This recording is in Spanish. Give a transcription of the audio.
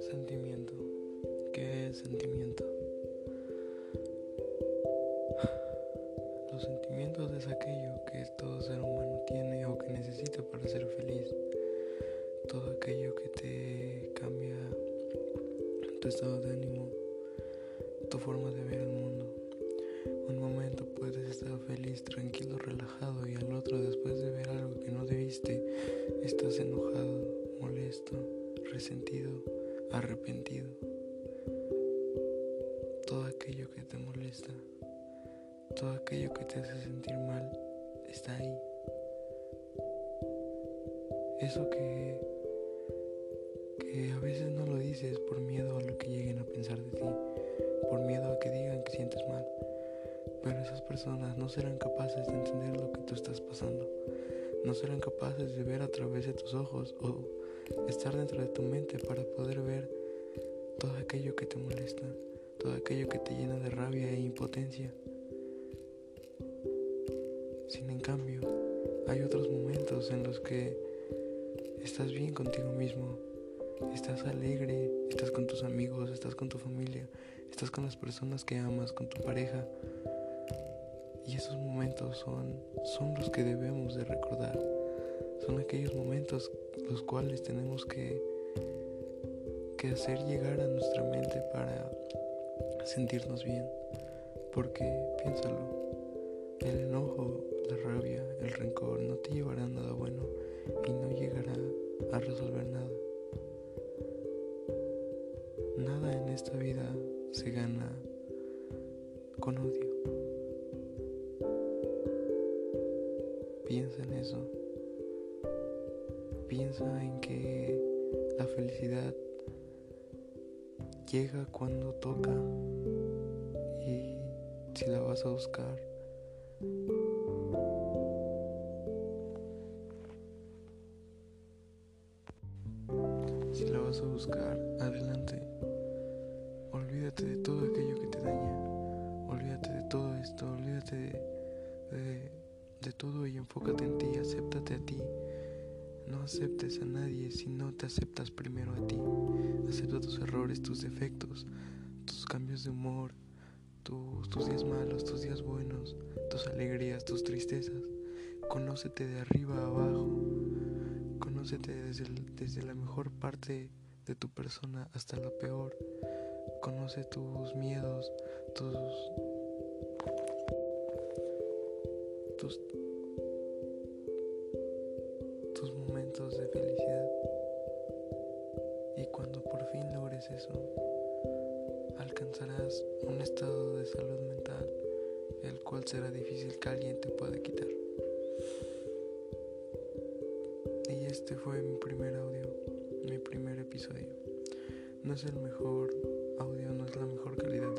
Sentimiento. ¿Qué es sentimiento? Los sentimientos es aquello que todo ser humano tiene o que necesita para ser feliz. Todo aquello que te cambia tu estado de ánimo, tu forma de ver el mundo. Feliz, tranquilo, relajado y al otro después de ver algo que no debiste, estás enojado, molesto, resentido arrepentido. Todo aquello que te molesta, todo aquello que te hace sentir mal, está ahí. Eso que, que a veces no lo dices por miedo a lo que lleguen a pensar de ti, por miedo a que digan que sientes mal. Pero esas personas no serán capaces de entender lo que tú estás pasando. No serán capaces de ver a través de tus ojos o estar dentro de tu mente para poder ver todo aquello que te molesta, todo aquello que te llena de rabia e impotencia. Sin en cambio, hay otros momentos en los que estás bien contigo mismo, estás alegre, estás con tus amigos, estás con tu familia, estás con las personas que amas, con tu pareja. Y esos momentos son, son los que debemos de recordar. Son aquellos momentos los cuales tenemos que, que hacer llegar a nuestra mente para sentirnos bien. Porque piénsalo, el enojo, la rabia, el rencor no te llevará a nada bueno y no llegará a resolver nada. Nada en esta vida se gana con odio. Piensa en eso. Piensa en que la felicidad llega cuando toca. Y si la vas a buscar si la vas a buscar adelante. Olvídate de todo aquello que te daña. Olvídate de todo esto. Olvídate de, todo y enfócate en ti acéptate a ti no aceptes a nadie si no te aceptas primero a ti. Acepta tus errores, tus defectos, tus cambios de humor, tus, tus días malos, tus días buenos, tus alegrías, tus tristezas. Conócete de arriba a abajo. Conócete desde, desde la mejor parte de tu persona hasta la peor. Conoce tus miedos, tus, tus tus logres eso, alcanzarás un estado de salud mental el cual será difícil que alguien te pueda quitar. Y este fue mi primer audio, mi primer episodio. No es el mejor audio, no es la mejor calidad